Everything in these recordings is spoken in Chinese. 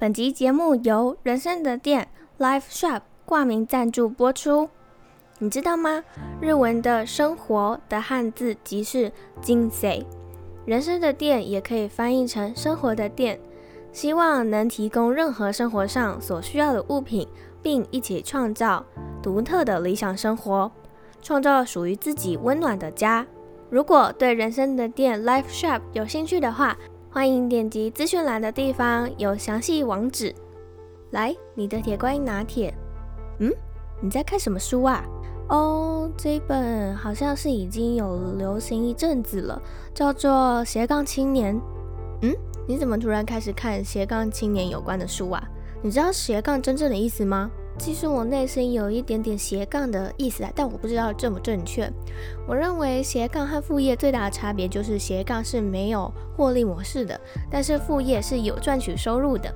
本集节目由人生的店 Life Shop 挂名赞助播出。你知道吗？日文的生活的汉字即是人生，人生的店也可以翻译成生活的店，希望能提供任何生活上所需要的物品，并一起创造独特的理想生活，创造属于自己温暖的家。如果对人生的店 Life Shop 有兴趣的话，欢迎点击资讯栏的地方有详细网址。来，你的铁观音拿铁。嗯，你在看什么书啊？哦，这本好像是已经有流行一阵子了，叫做《斜杠青年》。嗯，你怎么突然开始看斜杠青年有关的书啊？你知道斜杠真正的意思吗？其实我内心有一点点斜杠的意思啊，但我不知道正不正确。我认为斜杠和副业最大的差别就是斜杠是没有获利模式的，但是副业是有赚取收入的。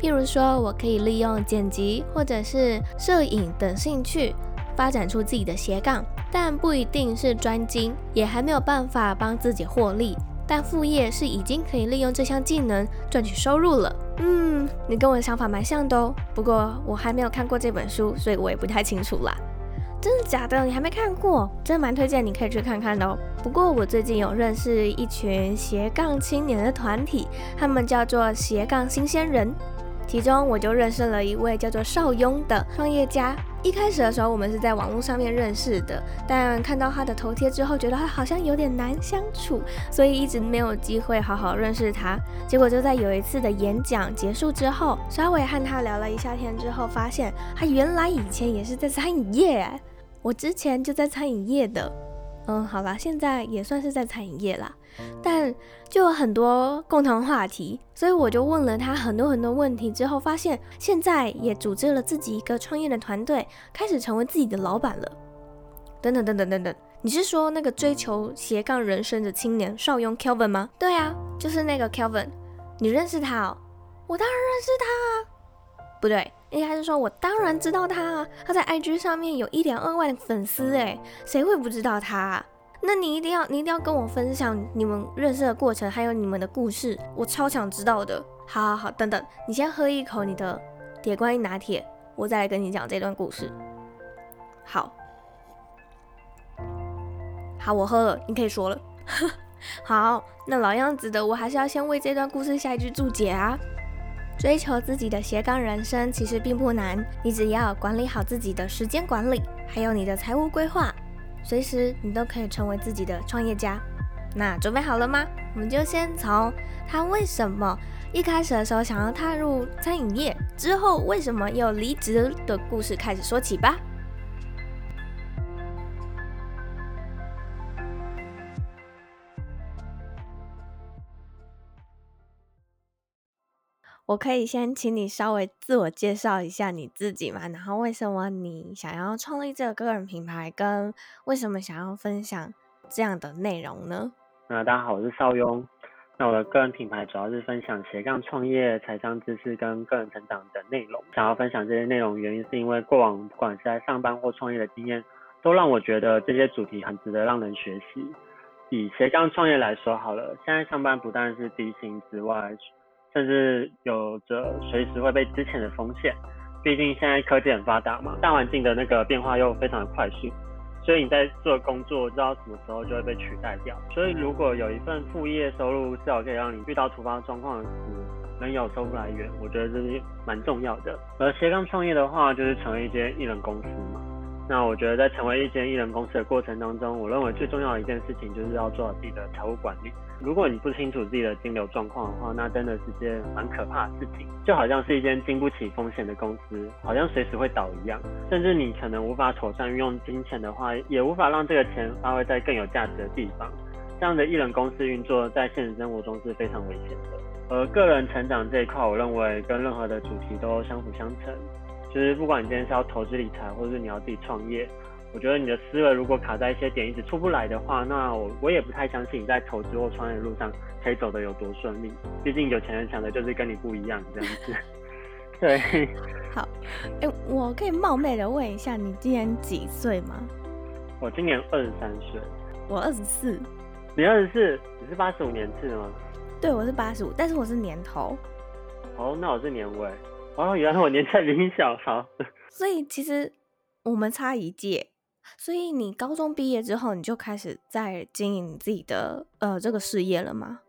譬如说，我可以利用剪辑或者是摄影等兴趣。发展出自己的斜杠，但不一定是专精，也还没有办法帮自己获利。但副业是已经可以利用这项技能赚取收入了。嗯，你跟我的想法蛮像的哦。不过我还没有看过这本书，所以我也不太清楚啦。真的假的？你还没看过？真的蛮推荐你可以去看看的哦。不过我最近有认识一群斜杠青年的团体，他们叫做斜杠新鲜人。其中我就认识了一位叫做邵雍的创业家。一开始的时候，我们是在网络上面认识的，但看到他的头贴之后，觉得他好像有点难相处，所以一直没有机会好好认识他。结果就在有一次的演讲结束之后，稍微和他聊了一下天之后，发现他原来以前也是在餐饮业，我之前就在餐饮业的。嗯，好吧，现在也算是在餐饮业啦，但就有很多共同话题，所以我就问了他很多很多问题，之后发现现在也组织了自己一个创业的团队，开始成为自己的老板了。等等等等等等，你是说那个追求斜杠人生的青年邵雍 Kelvin 吗？对啊，就是那个 Kelvin，你认识他哦？我当然认识他啊。不对，应该是说，我当然知道他啊，他在 IG 上面有一点二万粉丝诶，谁会不知道他啊？那你一定要，你一定要跟我分享你们认识的过程，还有你们的故事，我超想知道的。好好好，等等，你先喝一口你的铁观音拿铁，我再来跟你讲这段故事。好，好，我喝了，你可以说了。好，那老样子的，我还是要先为这段故事下一句注解啊。追求自己的斜杠人生其实并不难，你只要管理好自己的时间管理，还有你的财务规划，随时你都可以成为自己的创业家。那准备好了吗？我们就先从他为什么一开始的时候想要踏入餐饮业，之后为什么又离职的故事开始说起吧。我可以先请你稍微自我介绍一下你自己嘛，然后为什么你想要创立这个个人品牌，跟为什么想要分享这样的内容呢？那大家好，我是邵雍。那我的个人品牌主要是分享斜杠创业、财商知识跟个人成长的内容。想要分享这些内容，原因是因为过往不管是在上班或创业的经验，都让我觉得这些主题很值得让人学习。以斜杠创业来说好了，现在上班不但是低薪之外，甚至有着随时会被资遣的风险，毕竟现在科技很发达嘛，大环境的那个变化又非常的快速，所以你在做工作，知道什么时候就会被取代掉。所以如果有一份副业收入，至少可以让你遇到突发状况时能有收入来源，我觉得这是蛮重要的。而斜杠创业的话，就是成为一间艺人公司嘛。那我觉得在成为一间艺人公司的过程当中，我认为最重要的一件事情就是要做好自己的财务管理。如果你不清楚自己的金流状况的话，那真的是件蛮可怕的事情，就好像是一间经不起风险的公司，好像随时会倒一样。甚至你可能无法妥善运用金钱的话，也无法让这个钱发挥在更有价值的地方。这样的艺人公司运作在现实生活中是非常危险的。而个人成长这一块，我认为跟任何的主题都相辅相成。就是不管你今天是要投资理财，或者是你要自己创业，我觉得你的思维如果卡在一些点一直出不来的话，那我我也不太相信你在投资或创业的路上可以走得有多顺利。毕竟有钱人想的就是跟你不一样这样子。对，好，哎、欸，我可以冒昧的问一下，你今年几岁吗？我今年二十三岁。我二十四。你二十四？你是八十五年次的吗？对，我是八十五，但是我是年头。哦，那我是年尾。哦，原来我年纪比你小，好。所以其实我们差一届，所以你高中毕业之后，你就开始在经营自己的呃这个事业了吗？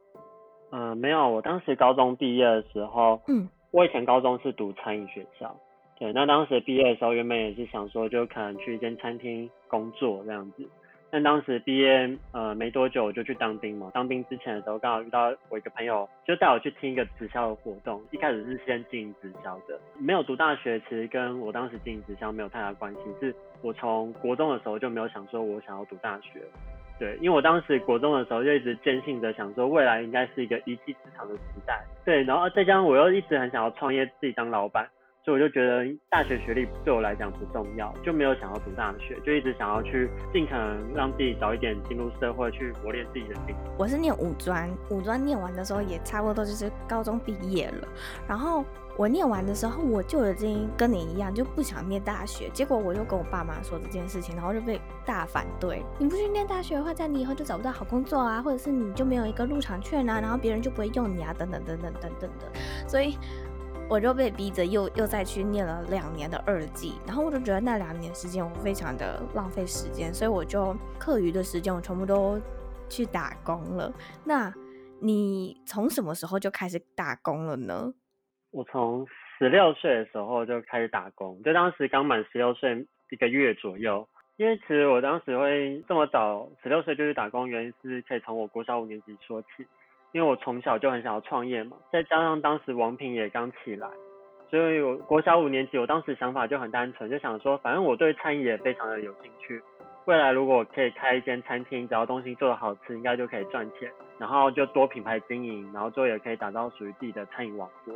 呃，没有，我当时高中毕业的时候，嗯，我以前高中是读餐饮学校，对，那当时毕业的时候，原本也是想说，就可能去一间餐厅工作这样子。但当时毕业呃没多久我就去当兵嘛，当兵之前的时候刚好遇到我一个朋友，就带我去听一个直销的活动。一开始是先经营直销的，没有读大学，其实跟我当时经营直销没有太大关系。是我从国中的时候就没有想说我想要读大学，对，因为我当时国中的时候就一直坚信着想说未来应该是一个一技之长的时代，对，然后再加上我又一直很想要创业，自己当老板。所以我就觉得大学学历对我来讲不重要，就没有想要读大学，就一直想要去尽可能让自己早一点进入社会，去磨练自己的心。我是念五专，五专念完的时候也差不多就是高中毕业了。然后我念完的时候，我就已经跟你一样，就不想念大学。结果我就跟我爸妈说这件事情，然后就被大反对。你不去念大学的话，在你以后就找不到好工作啊，或者是你就没有一个入场券啊，然后别人就不会用你啊，等等等等等等的。所以。我就被逼着又又再去念了两年的二技，然后我就觉得那两年时间我非常的浪费时间，所以我就课余的时间我全部都去打工了。那你从什么时候就开始打工了呢？我从十六岁的时候就开始打工，就当时刚满十六岁一个月左右。因为其实我当时会这么早十六岁就去打工，原因是可以从我国小五年级说起。因为我从小就很想要创业嘛，再加上当时王品也刚起来，所以我国小五年级，我当时想法就很单纯，就想说，反正我对餐饮也非常的有兴趣，未来如果可以开一间餐厅，只要东西做得好吃，应该就可以赚钱，然后就多品牌经营，然后最后也可以打造属于自己的餐饮王国。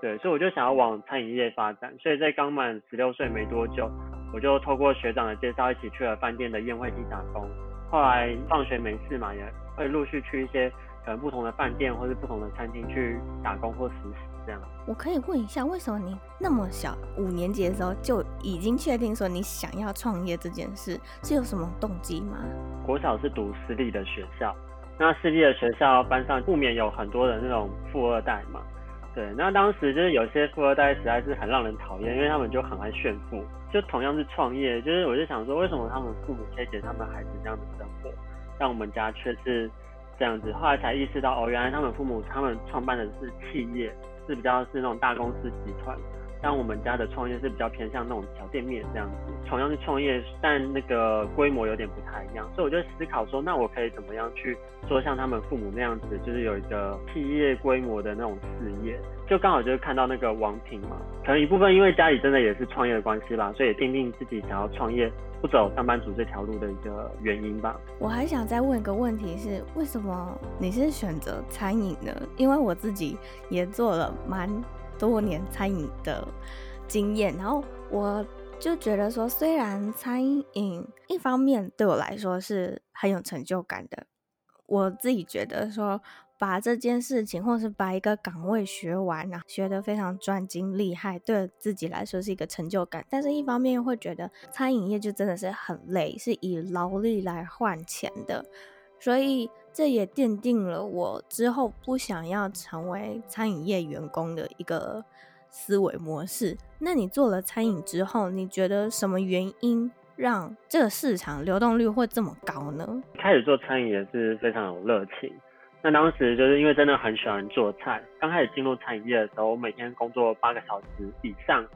对，所以我就想要往餐饮业发展，所以在刚满十六岁没多久，我就透过学长的介绍，一起去了饭店的宴会厅打工。后来放学没事嘛，也会陆续去一些。可能不同的饭店或是不同的餐厅去打工或实习这样。我可以问一下，为什么你那么小，五年级的时候就已经确定说你想要创业这件事，是有什么动机吗？国小是读私立的学校，那私立的学校班上不免有很多的那种富二代嘛。对，那当时就是有些富二代实在是很让人讨厌，因为他们就很爱炫富。就同样是创业，就是我就想说，为什么他们父母可以给他们孩子这样的生活，但我们家却是。这样子，后来才意识到，哦，原来他们父母他们创办的是企业，是比较是那种大公司集团。但我们家的创业是比较偏向那种小店面这样子，同样是创业，但那个规模有点不太一样。所以我就思考说，那我可以怎么样去做像他们父母那样子，就是有一个企业规模的那种事业。就刚好就是看到那个王品嘛，可能一部分因为家里真的也是创业的关系吧，所以也奠定自己想要创业。不走上班族这条路的一个原因吧。我还想再问一个问题是，为什么你是选择餐饮呢？因为我自己也做了蛮多年餐饮的经验，然后我就觉得说，虽然餐饮一方面对我来说是很有成就感的，我自己觉得说。把这件事情，或是把一个岗位学完啊，学得非常专精厉害，对自己来说是一个成就感。但是，一方面又会觉得餐饮业就真的是很累，是以劳力来换钱的，所以这也奠定了我之后不想要成为餐饮业员工的一个思维模式。那你做了餐饮之后，你觉得什么原因让这个市场流动率会这么高呢？开始做餐饮也是非常有热情。那当时就是因为真的很喜欢做菜，刚开始进入餐饮业的时候，我每天工作八个小时以上，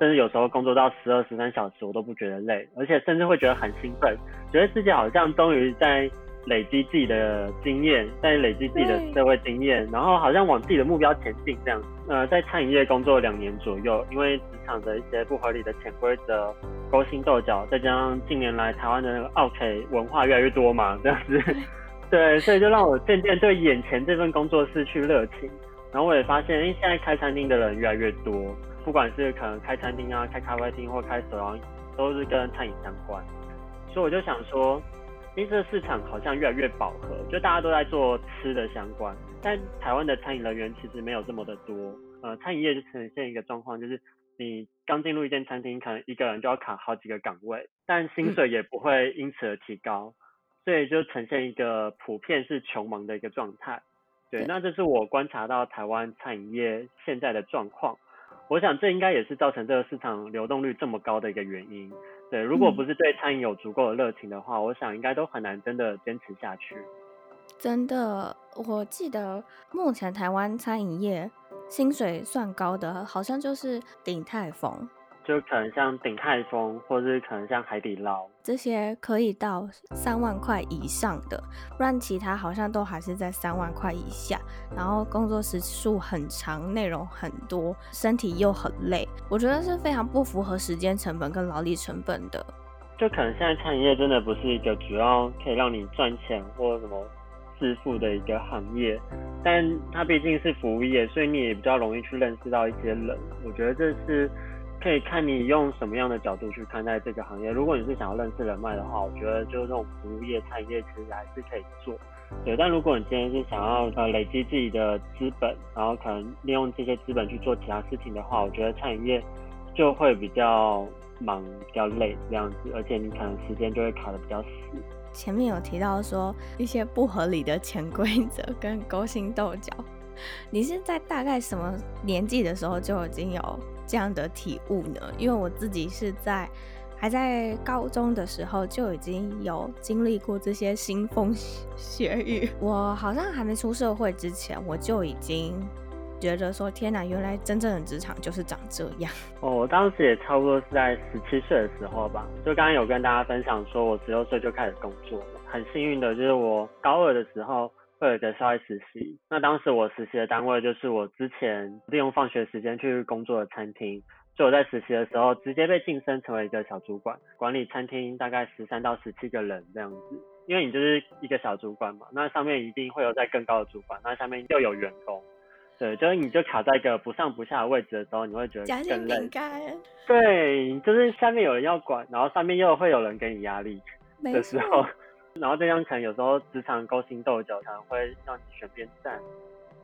甚至有时候工作到十二、十三小时，我都不觉得累，而且甚至会觉得很兴奋，觉得自己好像终于在累积自己的经验，再累积自己的社会经验，然后好像往自己的目标前进这样。呃，在餐饮业工作两年左右，因为职场的一些不合理的潜规则、勾心斗角，再加上近年来台湾的那个奥客文化越来越多嘛，这样子。对，所以就让我渐渐对眼前这份工作失去热情。然后我也发现，因为现在开餐厅的人越来越多，不管是可能开餐厅啊、开咖啡厅或开手摇，都是跟餐饮相关。所以我就想说，因为这个市场好像越来越饱和，就大家都在做吃的相关，但台湾的餐饮人员其实没有这么的多。呃，餐饮业就呈现一个状况，就是你刚进入一间餐厅，可能一个人就要卡好几个岗位，但薪水也不会因此而提高。所以就呈现一个普遍是穷忙的一个状态，对，那这是我观察到台湾餐饮业现在的状况。我想这应该也是造成这个市场流动率这么高的一个原因。对，如果不是对餐饮有足够的热情的话，嗯、我想应该都很难真的坚持下去。真的，我记得目前台湾餐饮业薪水算高的，好像就是鼎泰丰。就可能像鼎泰丰，或者是可能像海底捞这些可以到三万块以上的，不然其他好像都还是在三万块以下。然后工作时数很长，内容很多，身体又很累，我觉得是非常不符合时间成本跟劳力成本的。就可能现在餐饮业真的不是一个主要可以让你赚钱或什么致富的一个行业，但它毕竟是服务业，所以你也比较容易去认识到一些人。我觉得这是。可以看你用什么样的角度去看待这个行业。如果你是想要认识人脉的话，我觉得就是这种服务业、餐饮业其实还是可以做。对，但如果你今天是想要呃累积自己的资本，然后可能利用这些资本去做其他事情的话，我觉得餐饮业就会比较忙、比较累这样子，而且你可能时间就会卡得比较死。前面有提到说一些不合理的潜规则跟勾心斗角，你是在大概什么年纪的时候就已经有？这样的体悟呢？因为我自己是在还在高中的时候就已经有经历过这些腥风血雨。我好像还没出社会之前，我就已经觉得说：天哪，原来真正的职场就是长这样。哦，我当时也差不多是在十七岁的时候吧。就刚刚有跟大家分享说，我十六岁就开始工作了。很幸运的就是我高二的时候。会有一个校外实习，那当时我实习的单位就是我之前利用放学时间去工作的餐厅，所以我在实习的时候直接被晋升成为一个小主管，管理餐厅大概十三到十七个人这样子。因为你就是一个小主管嘛，那上面一定会有在更高的主管，那下面又有员工，对，就是你就卡在一个不上不下的位置的时候，你会觉得更累。对，就是下面有人要管，然后上面又会有人给你压力的时候。然后这样可能有时候职场勾心斗角，可能会让你选边站，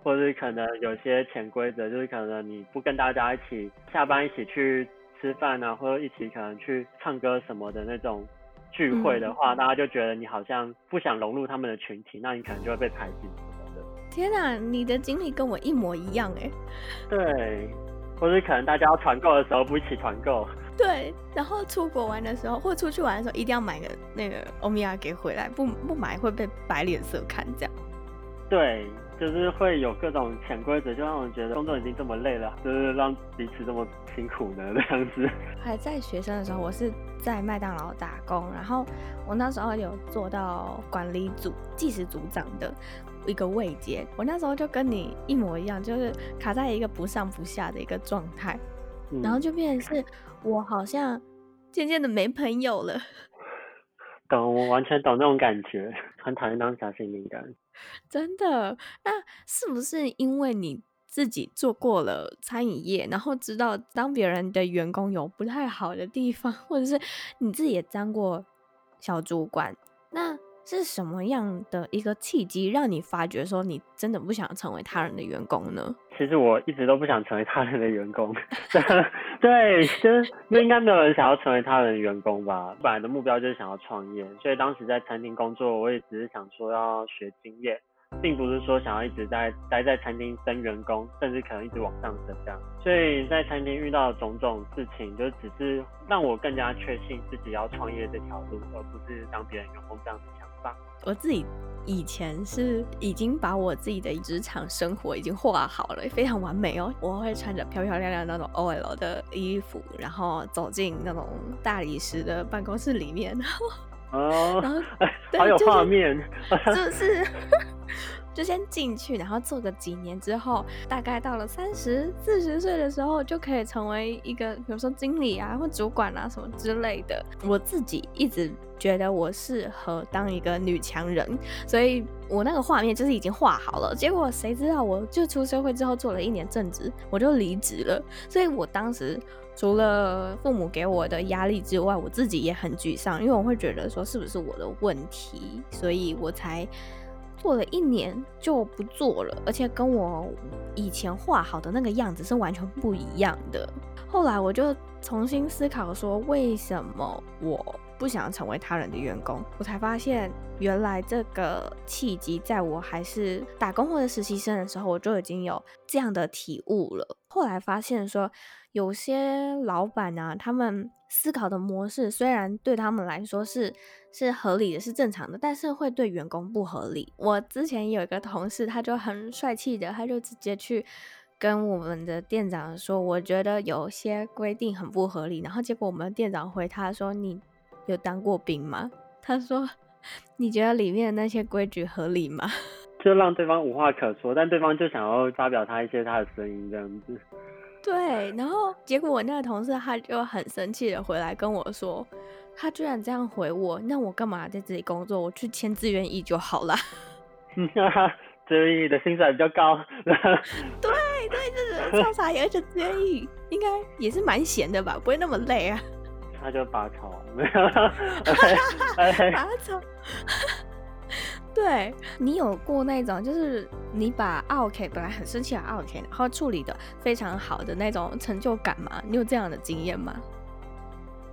或者是可能有些潜规则，就是可能你不跟大家一起下班一起去吃饭啊，或者一起可能去唱歌什么的那种聚会的话，嗯、大家就觉得你好像不想融入他们的群体，那你可能就会被排挤什么的。天哪，你的经历跟我一模一样哎。对，或者可能大家要团购的时候不一起团购。对，然后出国玩的时候，或出去玩的时候，一定要买个那个欧米亚给回来，不不买会被白脸色看，这样。对，就是会有各种潜规则，就让我觉得工作已经这么累了，就是让彼此这么辛苦呢，这样子。还在学生的时候，我是在麦当劳打工，然后我那时候有做到管理组、计时组长的一个位阶，我那时候就跟你一模一样，就是卡在一个不上不下的一个状态。然后就变成是，我好像渐渐的没朋友了。懂，我完全懂那种感觉，很讨厌当小心灵感。真的？那是不是因为你自己做过了餐饮业，然后知道当别人的员工有不太好的地方，或者是你自己也当过小主管，那？是什么样的一个契机，让你发觉说你真的不想成为他人的员工呢？其实我一直都不想成为他人的员工，对，就是应该没有人想要成为他人的员工吧。本来的目标就是想要创业，所以当时在餐厅工作，我也只是想说要学经验。并不是说想要一直在待在餐厅升员工，甚至可能一直往上升这样。所以在餐厅遇到的种种事情，就只是让我更加确信自己要创业这条路，而不是当别人员工这样的想法。我自己以前是已经把我自己的职场生活已经画好了，非常完美哦。我会穿着漂漂亮亮那种 OL 的衣服，然后走进那种大理石的办公室里面，然后哦，然后 好有画面，就是。就先进去，然后做个几年之后，大概到了三十四十岁的时候，就可以成为一个，比如说经理啊，或主管啊什么之类的。我自己一直觉得我适合当一个女强人，所以我那个画面就是已经画好了。结果谁知道，我就出社会之后做了一年正职，我就离职了。所以我当时除了父母给我的压力之外，我自己也很沮丧，因为我会觉得说是不是我的问题，所以我才。做了一年就不做了，而且跟我以前画好的那个样子是完全不一样的。后来我就重新思考说，为什么我不想成为他人的员工，我才发现原来这个契机在我还是打工或者实习生的时候，我就已经有这样的体悟了。后来发现说，有些老板啊，他们思考的模式虽然对他们来说是是合理的、是正常的，但是会对员工不合理。我之前有一个同事，他就很帅气的，他就直接去。跟我们的店长说，我觉得有些规定很不合理。然后结果我们店长回他说：“你有当过兵吗？”他说：“你觉得里面的那些规矩合理吗？” 就让对方无话可说，但对方就想要发表他一些他的声音这样子。对，然后结果我那个同事他就很生气的回来跟我说：“他居然这样回我，那我干嘛在这里工作？我去签自愿役就好了。”自愿役的薪水比较高，对对，就是超傻眼，而且自愿役应该也是蛮闲的吧，不会那么累啊。他就拔草，没有，拔草。对，你有过那种，就是你把 OK 本来很生气的 OK，然后处理的非常好的那种成就感吗？你有这样的经验吗？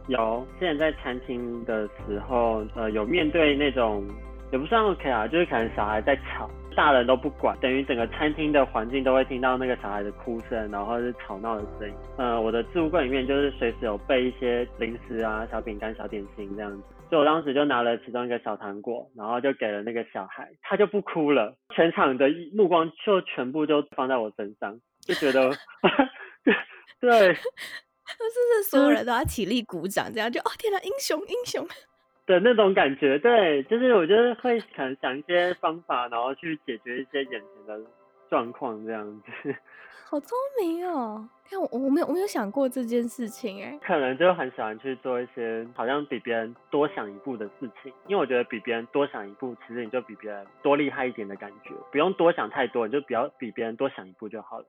有，之前在餐厅的时候，呃，有面对那种也不算 OK 啊，就是可能小孩在吵。大人都不管，等于整个餐厅的环境都会听到那个小孩的哭声，然后是吵闹的声音。呃，我的置物柜里面就是随时有备一些零食啊、小饼干、小点心这样子。所以我当时就拿了其中一个小糖果，然后就给了那个小孩，他就不哭了。全场的目光就全部都放在我身上，就觉得，对，是不是所有人都要起立鼓掌？这样就哦，天哪，英雄英雄。的那种感觉，对，就是我觉得会可能想一些方法，然后去解决一些眼前的状况，这样子。好聪明哦！看我，我没有，我没有想过这件事情，哎。可能就很喜欢去做一些好像比别人多想一步的事情，因为我觉得比别人多想一步，其实你就比别人多厉害一点的感觉，不用多想太多，你就比较比别人多想一步就好了。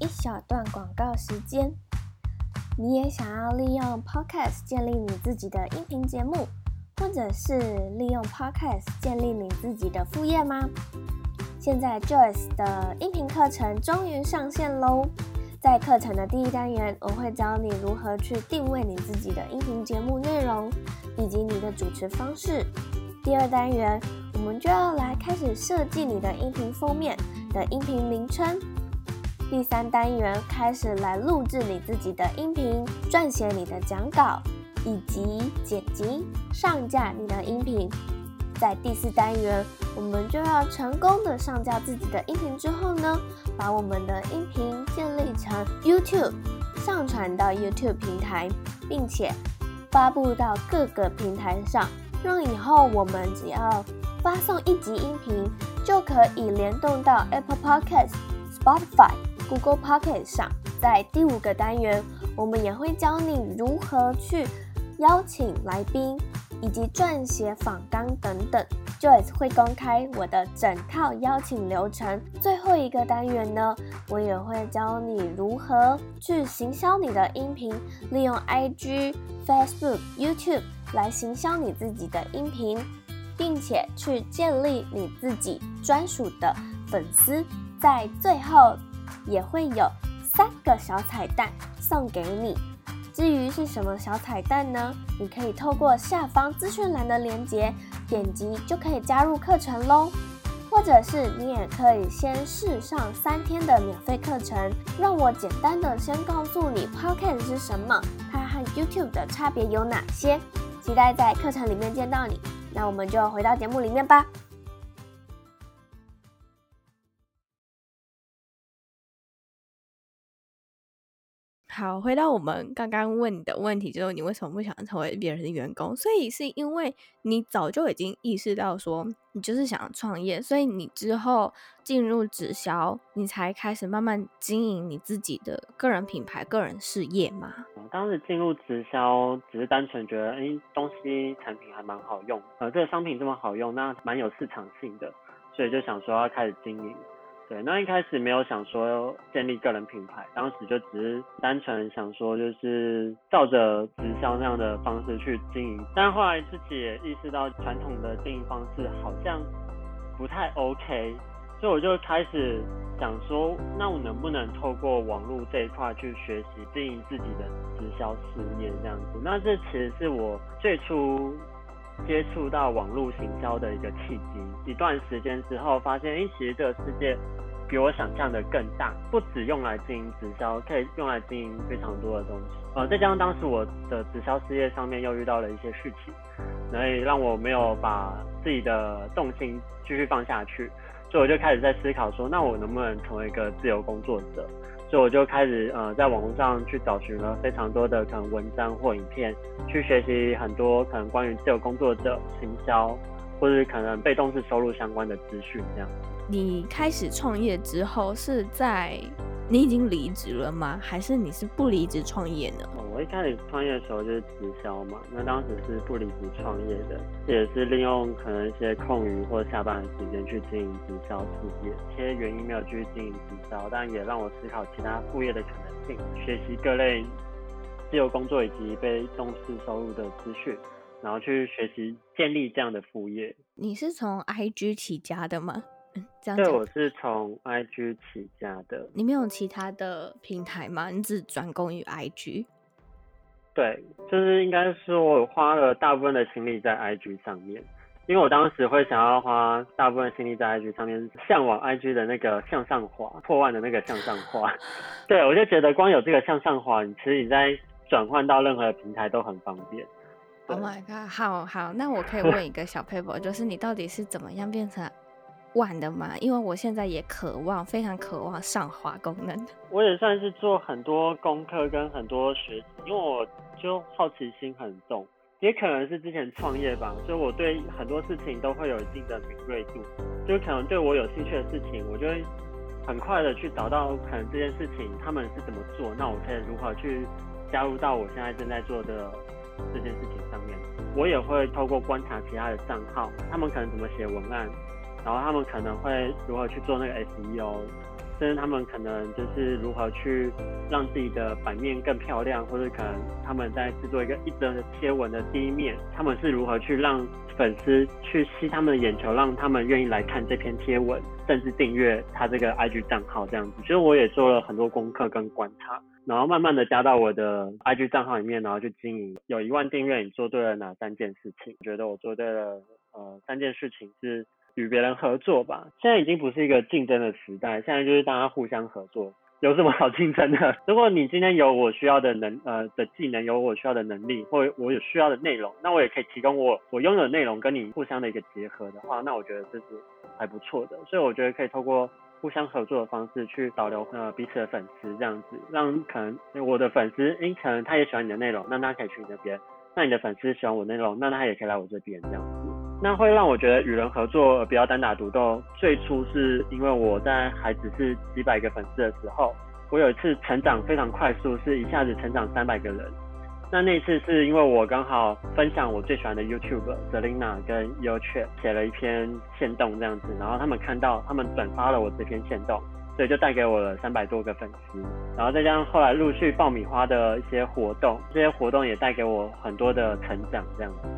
一小段广告时间，你也想要利用 Podcast 建立你自己的音频节目，或者是利用 Podcast 建立你自己的副业吗？现在 Joyce 的音频课程终于上线喽！在课程的第一单元，我会教你如何去定位你自己的音频节目内容以及你的主持方式。第二单元，我们就要来开始设计你的音频封面的音频名称。第三单元开始来录制你自己的音频，撰写你的讲稿，以及剪辑、上架你的音频。在第四单元，我们就要成功的上架自己的音频之后呢，把我们的音频建立成 YouTube，上传到 YouTube 平台，并且发布到各个平台上，让以后我们只要发送一集音频，就可以联动到 Apple Podcast、Spotify。Google Pocket 上，在第五个单元，我们也会教你如何去邀请来宾，以及撰写访纲等等。Joyce 会公开我的整套邀请流程。最后一个单元呢，我也会教你如何去行销你的音频，利用 IG、Facebook、YouTube 来行销你自己的音频，并且去建立你自己专属的粉丝。在最后。也会有三个小彩蛋送给你。至于是什么小彩蛋呢？你可以透过下方资讯栏的链接点击就可以加入课程喽。或者是你也可以先试上三天的免费课程，让我简单的先告诉你 Podcast 是什么，它和 YouTube 的差别有哪些。期待在课程里面见到你。那我们就回到节目里面吧。好，回到我们刚刚问你的问题，就是你为什么不想成为别人的员工？所以是因为你早就已经意识到说你就是想要创业，所以你之后进入直销，你才开始慢慢经营你自己的个人品牌、个人事业吗？我当时进入直销，只是单纯觉得，哎，东西产品还蛮好用，呃，这个商品这么好用，那蛮有市场性的，所以就想说要开始经营。对，那一开始没有想说建立个人品牌，当时就只是单纯想说就是照着直销那样的方式去经营，但后来自己也意识到传统的经营方式好像不太 OK，所以我就开始想说，那我能不能透过网络这一块去学习经营自己的直销事业这样子？那这其实是我最初接触到网络行销的一个契机。一段时间之后，发现，哎，其实这个世界比我想象的更大，不只用来经营直销，可以用来经营非常多的东西。呃，再加上当时我的直销事业上面又遇到了一些事情，所以让我没有把自己的重心继续放下去，所以我就开始在思考说，那我能不能成为一个自由工作者？所以我就开始呃，在网络上去找寻了非常多的可能文章或影片，去学习很多可能关于自由工作者行销，或是可能被动式收入相关的资讯这样。你开始创业之后，是在你已经离职了吗？还是你是不离职创业呢？哦，我一开始创业的时候就是直销嘛，那当时是不离职创业的，也是利用可能一些空余或下班的时间去经营直销事业。一些原因没有继续经营直销，但也让我思考其他副业的可能性，学习各类自由工作以及被动式收入的资讯，然后去学习建立这样的副业。你是从 IG 起家的吗？这样对，我是从 IG 起家的。你没有其他的平台吗？你只专攻于 IG？对，就是应该是我花了大部分的心力在 IG 上面，因为我当时会想要花大部分心力在 IG 上面，向往 IG 的那个向上滑破万的那个向上滑。对，我就觉得光有这个向上滑，你其实你在转换到任何的平台都很方便。Oh my god！好好，那我可以 问一个小 paper，就是你到底是怎么样变成？万的嘛，因为我现在也渴望，非常渴望上滑功能。我也算是做很多功课跟很多学习，因为我就好奇心很重，也可能是之前创业吧，所以我对很多事情都会有一定的敏锐度，就可能对我有兴趣的事情，我就会很快的去找到可能这件事情他们是怎么做，那我可以如何去加入到我现在正在做的这件事情上面。我也会透过观察其他的账号，他们可能怎么写文案。然后他们可能会如何去做那个 SEO，甚至他们可能就是如何去让自己的版面更漂亮，或者可能他们在制作一个一则的贴文的第一面，他们是如何去让粉丝去吸他们的眼球，让他们愿意来看这篇贴文，甚至订阅他这个 IG 账号这样子。其实我也做了很多功课跟观察，然后慢慢的加到我的 IG 账号里面，然后去经营。有一万订阅，你做对了哪三件事情？觉得我做对了呃三件事情是。与别人合作吧，现在已经不是一个竞争的时代，现在就是大家互相合作，有什么好竞争的？如果你今天有我需要的能呃的技能，有我需要的能力，或我有需要的内容，那我也可以提供我我拥有的内容跟你互相的一个结合的话，那我觉得这是还不错的。所以我觉得可以透过互相合作的方式去导流呃彼此的粉丝，这样子让可能我的粉丝，诶可能他也喜欢你的内容，那他可以去你那边；那你的粉丝喜欢我内容，那他也可以来我这边这样。那会让我觉得与人合作而不要单打独斗。最初是因为我在还只是几百个粉丝的时候，我有一次成长非常快速，是一下子成长三百个人。那那次是因为我刚好分享我最喜欢的 YouTube Selina 跟 YouChat 写了一篇限动这样子，然后他们看到，他们转发了我这篇限动，所以就带给我了三百多个粉丝。然后再加上后来陆续爆米花的一些活动，这些活动也带给我很多的成长这样子。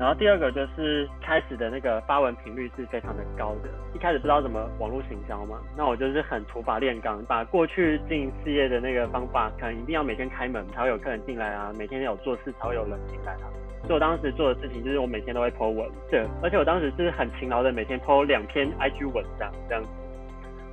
然后第二个就是开始的那个发文频率是非常的高的，一开始不知道怎么网络行销嘛，那我就是很土法炼钢，把过去经营事业的那个方法，可能一定要每天开门才会有客人进来啊，每天有做事才会有人进来啊，所以我当时做的事情就是我每天都会 po 文，对，而且我当时是很勤劳的，每天 po 两篇 IG 文章这样。子，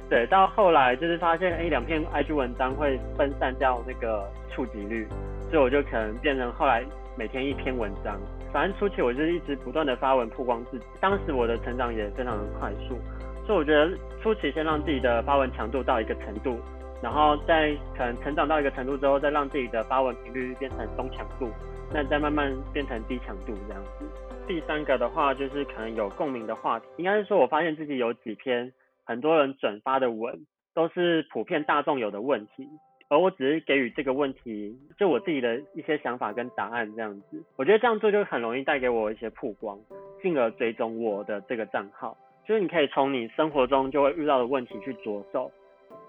对，到后来就是发现，哎，两篇 IG 文章会分散掉那个触及率，所以我就可能变成后来每天一篇文章。反正初期我就是一直不断的发文曝光自己，当时我的成长也非常的快速，所以我觉得初期先让自己的发文强度到一个程度，然后再可能成长到一个程度之后，再让自己的发文频率变成中强度，那再慢慢变成低强度这样子。第三个的话就是可能有共鸣的话题，应该是说我发现自己有几篇很多人转发的文，都是普遍大众有的问题。而我只是给予这个问题，就我自己的一些想法跟答案这样子，我觉得这样做就很容易带给我一些曝光，进而追踪我的这个账号。就是你可以从你生活中就会遇到的问题去着手，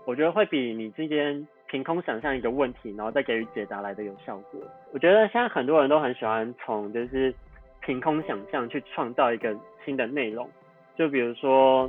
我觉得会比你之间凭空想象一个问题，然后再给予解答来的有效果。我觉得现在很多人都很喜欢从就是凭空想象去创造一个新的内容，就比如说。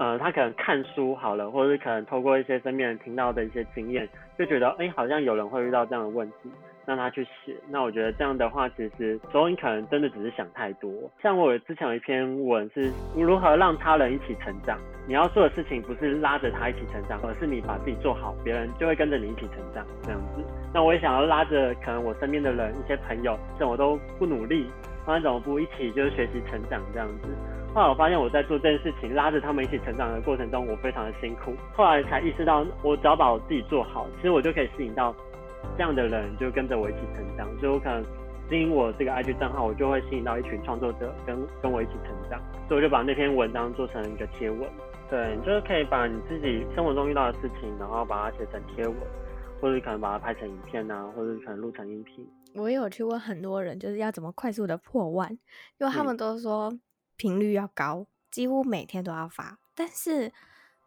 呃，他可能看书好了，或者是可能透过一些身边人听到的一些经验，就觉得哎、好像有人会遇到这样的问题。让他去写，那我觉得这样的话，其实所以你可能真的只是想太多。像我之前有一篇文是如何让他人一起成长，你要做的事情不是拉着他一起成长，而是你把自己做好，别人就会跟着你一起成长这样子。那我也想要拉着可能我身边的人，一些朋友，怎么都不努力，那怎么不一起就是学习成长这样子？后来我发现我在做这件事情，拉着他们一起成长的过程中，我非常的辛苦。后来才意识到，我只要把我自己做好，其实我就可以吸引到。这样的人就跟着我一起成长，所以我可能经营我这个 IG 账号，我就会吸引到一群创作者跟跟我一起成长，所以我就把那篇文章做成一个贴文。对，就是可以把你自己生活中遇到的事情，然后把它写成贴文，或者可能把它拍成影片啊，或者可能录成音频。我也有去问很多人，就是要怎么快速的破万，因为他们都说频率要高，几乎每天都要发。但是，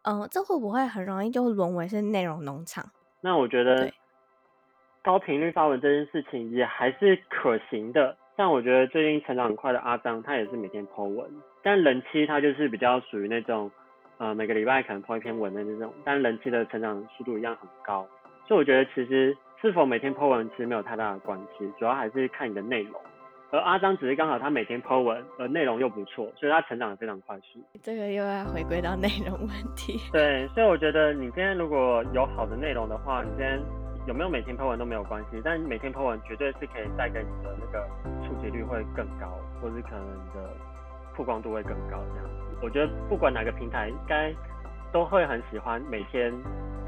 嗯、呃，这会不会很容易就沦为是内容农场？那我觉得。高频率发文这件事情也还是可行的，像我觉得最近成长很快的阿张，他也是每天 po 文，但人妻他就是比较属于那种，呃，每个礼拜可能 po 一篇文的那种，但人妻的成长速度一样很高，所以我觉得其实是否每天 po 文其实没有太大的关系，主要还是看你的内容。而阿张只是刚好他每天 po 文，而内容又不错，所以他成长的非常快速。这个又要回归到内容问题。对，所以我觉得你今天如果有好的内容的话，你今天。有没有每天 po 文都没有关系，但每天 po 文绝对是可以带给你的那个触及率会更高，或是可能你的曝光度会更高这样子。我觉得不管哪个平台，应该都会很喜欢每天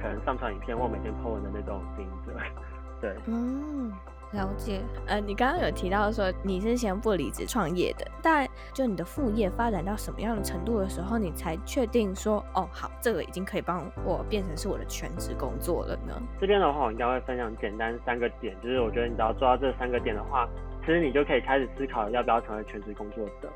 可能上传影片或每天 po 文的那种经营者。对，嗯。了解，呃，你刚刚有提到说你是先不离职创业的，但就你的副业发展到什么样的程度的时候，你才确定说，哦，好，这个已经可以帮我变成是我的全职工作了呢？这边的话，我应该会分享简单三个点，就是我觉得你只要做到这三个点的话，其实你就可以开始思考要不要成为全职工作者。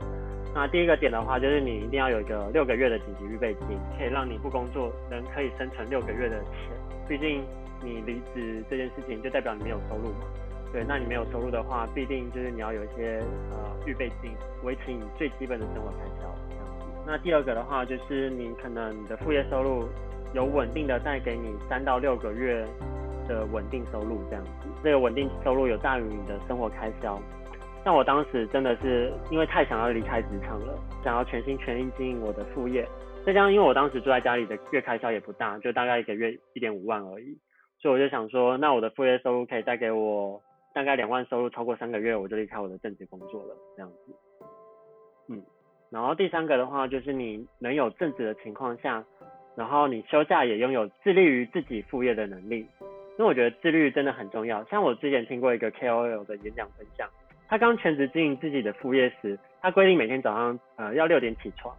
那第一个点的话，就是你一定要有一个六个月的紧急预备金，可以让你不工作能可以生存六个月的钱。毕竟你离职这件事情就代表你没有收入嘛。对，那你没有收入的话，必定就是你要有一些呃预备金，维持你最基本的生活开销这样子。那第二个的话，就是你可能你的副业收入有稳定的带给你三到六个月的稳定收入这样子，这个稳定收入有大于你的生活开销。像我当时真的是因为太想要离开职场了，想要全心全意经营我的副业，再加上因为我当时住在家里的月开销也不大，就大概一个月一点五万而已，所以我就想说，那我的副业收入可以带给我。大概两万收入超过三个月，我就离开我的正职工作了，这样子。嗯，然后第三个的话，就是你能有正职的情况下，然后你休假也拥有致力于自己副业的能力。因为我觉得自律真的很重要。像我之前听过一个 KOL 的演讲分享，他刚全职经营自己的副业时，他规定每天早上呃要六点起床，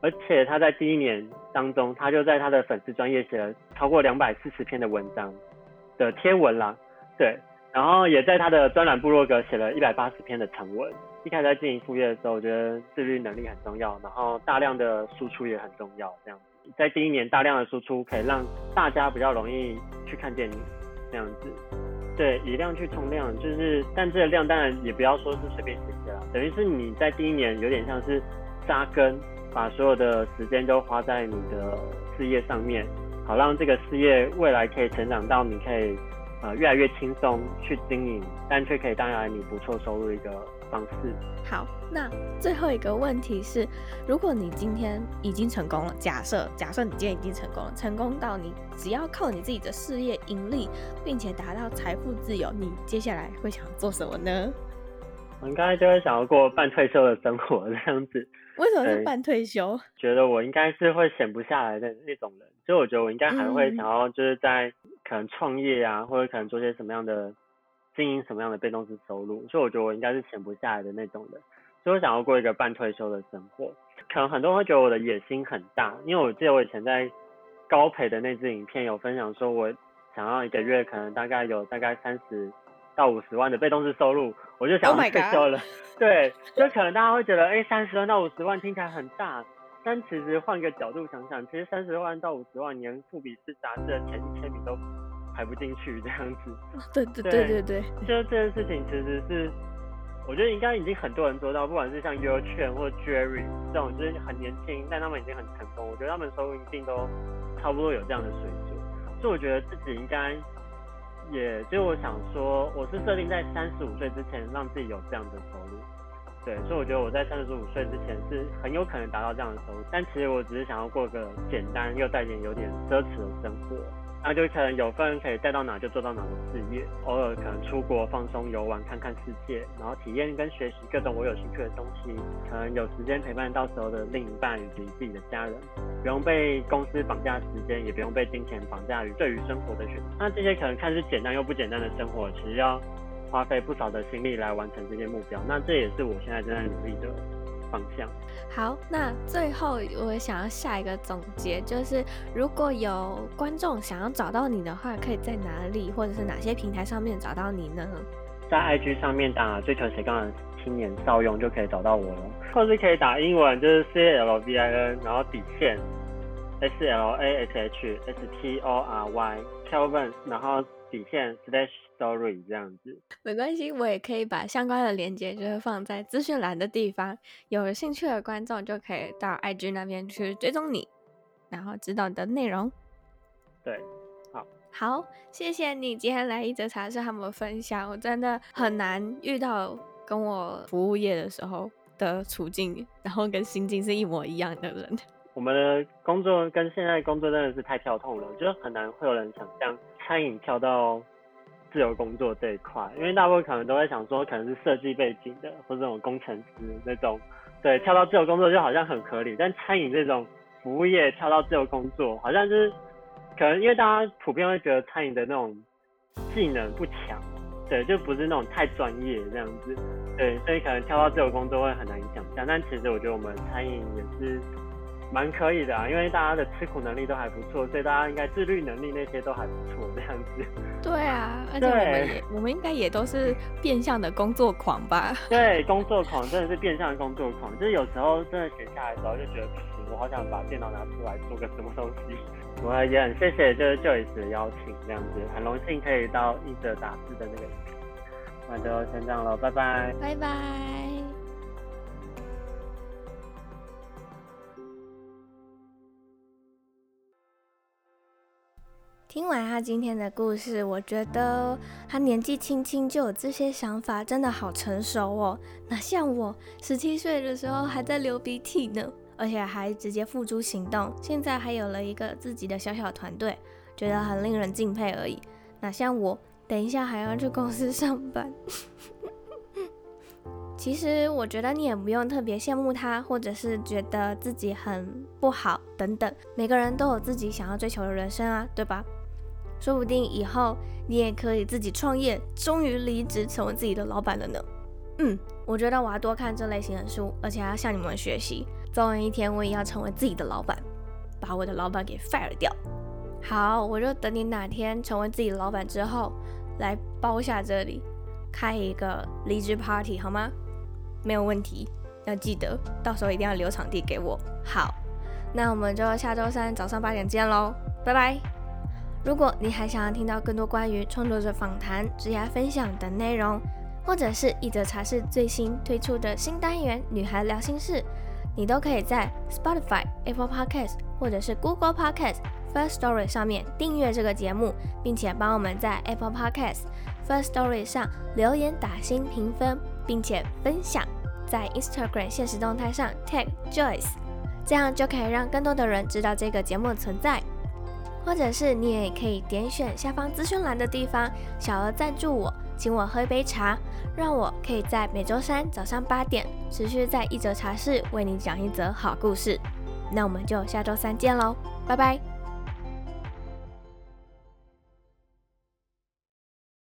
而且他在第一年当中，他就在他的粉丝专业写了超过两百四十篇的文章的贴文啦，对。然后也在他的专栏部落格写了一百八十篇的长文。一开始在经营副业的时候，我觉得自律能力很重要，然后大量的输出也很重要。这样子，在第一年大量的输出，可以让大家比较容易去看见你这样子。对，以量去冲量，就是，但这个量当然也不要说是随便写写啦，等于是你在第一年有点像是扎根，把所有的时间都花在你的事业上面，好让这个事业未来可以成长到你可以。呃，越来越轻松去经营，但却可以带来你不错收入的一个方式。好，那最后一个问题是，如果你今天已经成功了，假设假设你今天已经成功了，成功到你只要靠你自己的事业盈利，并且达到财富自由，你接下来会想做什么呢？我应该就会想要过半退休的生活这样子。为什么是半退休？觉得我应该是会闲不下来的那种人，所以我觉得我应该还会想要就是在。可能创业啊，或者可能做些什么样的经营，什么样的被动式收入，所以我觉得我应该是闲不下来的那种人，所以我想要过一个半退休的生活。可能很多人会觉得我的野心很大，因为我记得我以前在高培的那支影片有分享说，我想要一个月可能大概有大概三十到五十万的被动式收入，我就想要退休了。Oh、对，就可能大家会觉得，哎、欸，三十万到五十万听起来很大。但其实换个角度想想，其实三十万到五十万年，富比士杂志的前一千名都排不进去这样子。对对对对对，就这件事情其实是我觉得应该已经很多人做到，不管是像 YourChan 或 Jerry 这种，就是很年轻，但他们已经很成功。我觉得他们收入一定都差不多有这样的水准，所以我觉得自己应该，也就我想说，我是设定在三十五岁之前让自己有这样的收入。对，所以我觉得我在三十五岁之前是很有可能达到这样的收入，但其实我只是想要过个简单又带点有点奢侈的生活。那就可能有份可以带到哪就做到哪的事业，偶尔可能出国放松游玩，看看世界，然后体验跟学习各种我有兴趣的东西，可能有时间陪伴到时候的另一半以及自己的家人，不用被公司绑架时间，也不用被金钱绑架于对于生活的选择。那这些可能看似简单又不简单的生活，其实要花费不少的心力来完成这些目标。那这也是我现在正在努力的方向。好，那最后我想要下一个总结，就是如果有观众想要找到你的话，可以在哪里或者是哪些平台上面找到你呢？在 IG 上面打“追求斜杠的青年少用”就可以找到我了，或是可以打英文，就是 C L V I N，然后底线 S L A S H S T O R Y Kelvin，然后底线 Slash。Story 这样子没关系，我也可以把相关的链接就是放在资讯栏的地方，有兴趣的观众就可以到 IG 那边去追踪你，然后知道你的内容。对，好，好，谢谢你今天来一则茶室和我分享，我真的很难遇到跟我服务业的时候的处境，然后跟心境是一模一样的人。我们的工作跟现在工作真的是太跳痛了，就是很难会有人想象餐饮跳到。自由工作这一块，因为大部分可能都会想说，可能是设计背景的，或者这种工程师那种，对，跳到自由工作就好像很合理。但餐饮这种服务业跳到自由工作，好像就是可能因为大家普遍会觉得餐饮的那种技能不强，对，就不是那种太专业这样子，对，所以可能跳到自由工作会很难想象。但其实我觉得我们餐饮也是。蛮可以的啊，因为大家的吃苦能力都还不错，所以大家应该自律能力那些都还不错，这样子。对啊，而且我们也对我们应该也都是变相的工作狂吧？对，工作狂真的是变相的工作狂，就是有时候真的闲下来的时候就觉得不行，我好想把电脑拿出来做个什么东西。我也很谢谢就是 Joyce 的邀请，这样子很荣幸可以到一则杂志的那个，那就先这样了，拜拜，拜拜。听完他今天的故事，我觉得他年纪轻轻就有这些想法，真的好成熟哦。那像我十七岁的时候还在流鼻涕呢，而且还直接付诸行动，现在还有了一个自己的小小团队，觉得很令人敬佩而已。那像我，等一下还要去公司上班。其实我觉得你也不用特别羡慕他，或者是觉得自己很不好等等，每个人都有自己想要追求的人生啊，对吧？说不定以后你也可以自己创业，终于离职成为自己的老板了呢。嗯，我觉得我要多看这类型的书，而且还要向你们学习。总有一天我也要成为自己的老板，把我的老板给 fire 掉。好，我就等你哪天成为自己的老板之后，来包下这里，开一个离职 party 好吗？没有问题，要记得到时候一定要留场地给我。好，那我们就下周三早上八点见喽，拜拜。如果你还想要听到更多关于创作者访谈、职涯分享等内容，或者是一则茶室最新推出的新单元《女孩聊心事》，你都可以在 Spotify、Apple Podcast 或者是 Google Podcast First Story 上面订阅这个节目，并且帮我们在 Apple Podcast First Story 上留言打星评分，并且分享在 Instagram 现实动态上 Tag Joyce，这样就可以让更多的人知道这个节目的存在。或者是你也可以点选下方资讯栏的地方，小额赞助我，请我喝一杯茶，让我可以在每周三早上八点持续在一则茶室为你讲一则好故事。那我们就下周三见喽，拜拜。